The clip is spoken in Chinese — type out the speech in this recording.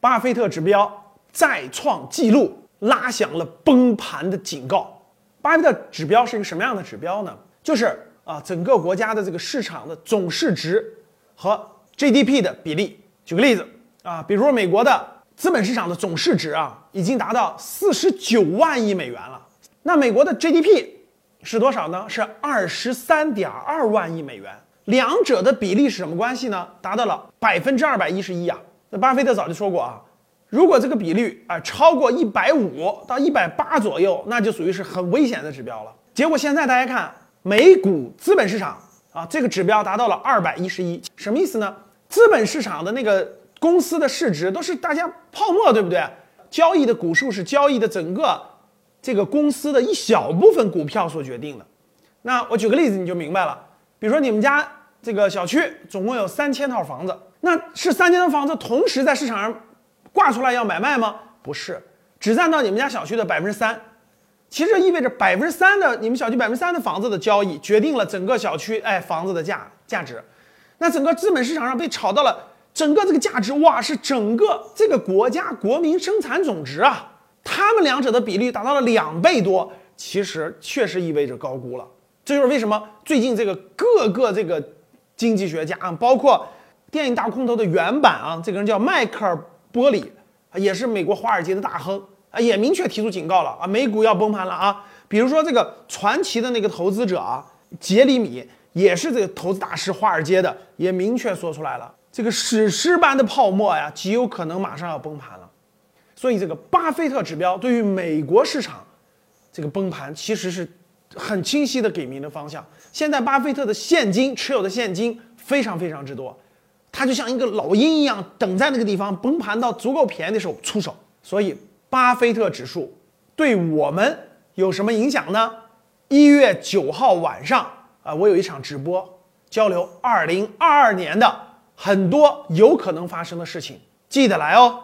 巴菲特指标再创纪录，拉响了崩盘的警告。巴菲特指标是一个什么样的指标呢？就是啊，整个国家的这个市场的总市值和 GDP 的比例。举个例子啊，比如美国的资本市场的总市值啊，已经达到四十九万亿美元了。那美国的 GDP 是多少呢？是二十三点二万亿美元。两者的比例是什么关系呢？达到了百分之二百一十一啊。那巴菲特早就说过啊，如果这个比率啊超过一百五到一百八左右，那就属于是很危险的指标了。结果现在大家看美股资本市场啊，这个指标达到了二百一十一，什么意思呢？资本市场的那个公司的市值都是大家泡沫，对不对？交易的股数是交易的整个这个公司的一小部分股票所决定的。那我举个例子你就明白了，比如说你们家这个小区总共有三千套房子。那是三千套房子同时在市场上挂出来要买卖吗？不是，只占到你们家小区的百分之三。其实意味着百分之三的你们小区百分之三的房子的交易，决定了整个小区哎房子的价价值。那整个资本市场上被炒到了整个这个价值，哇，是整个这个国家国民生产总值啊！他们两者的比例达到了两倍多，其实确实意味着高估了。这就是为什么最近这个各个这个经济学家啊，包括。电影《大空头》的原版啊，这个人叫迈克尔·波里，也是美国华尔街的大亨啊，也明确提出警告了啊，美股要崩盘了啊。比如说这个传奇的那个投资者啊，杰里米，也是这个投资大师，华尔街的，也明确说出来了，这个史诗般的泡沫呀，极有可能马上要崩盘了。所以这个巴菲特指标对于美国市场这个崩盘，其实是很清晰的给明了方向。现在巴菲特的现金持有的现金非常非常之多。他就像一个老鹰一样，等在那个地方，崩盘到足够便宜的时候出手。所以，巴菲特指数对我们有什么影响呢？一月九号晚上啊，我有一场直播交流，二零二二年的很多有可能发生的事情，记得来哦。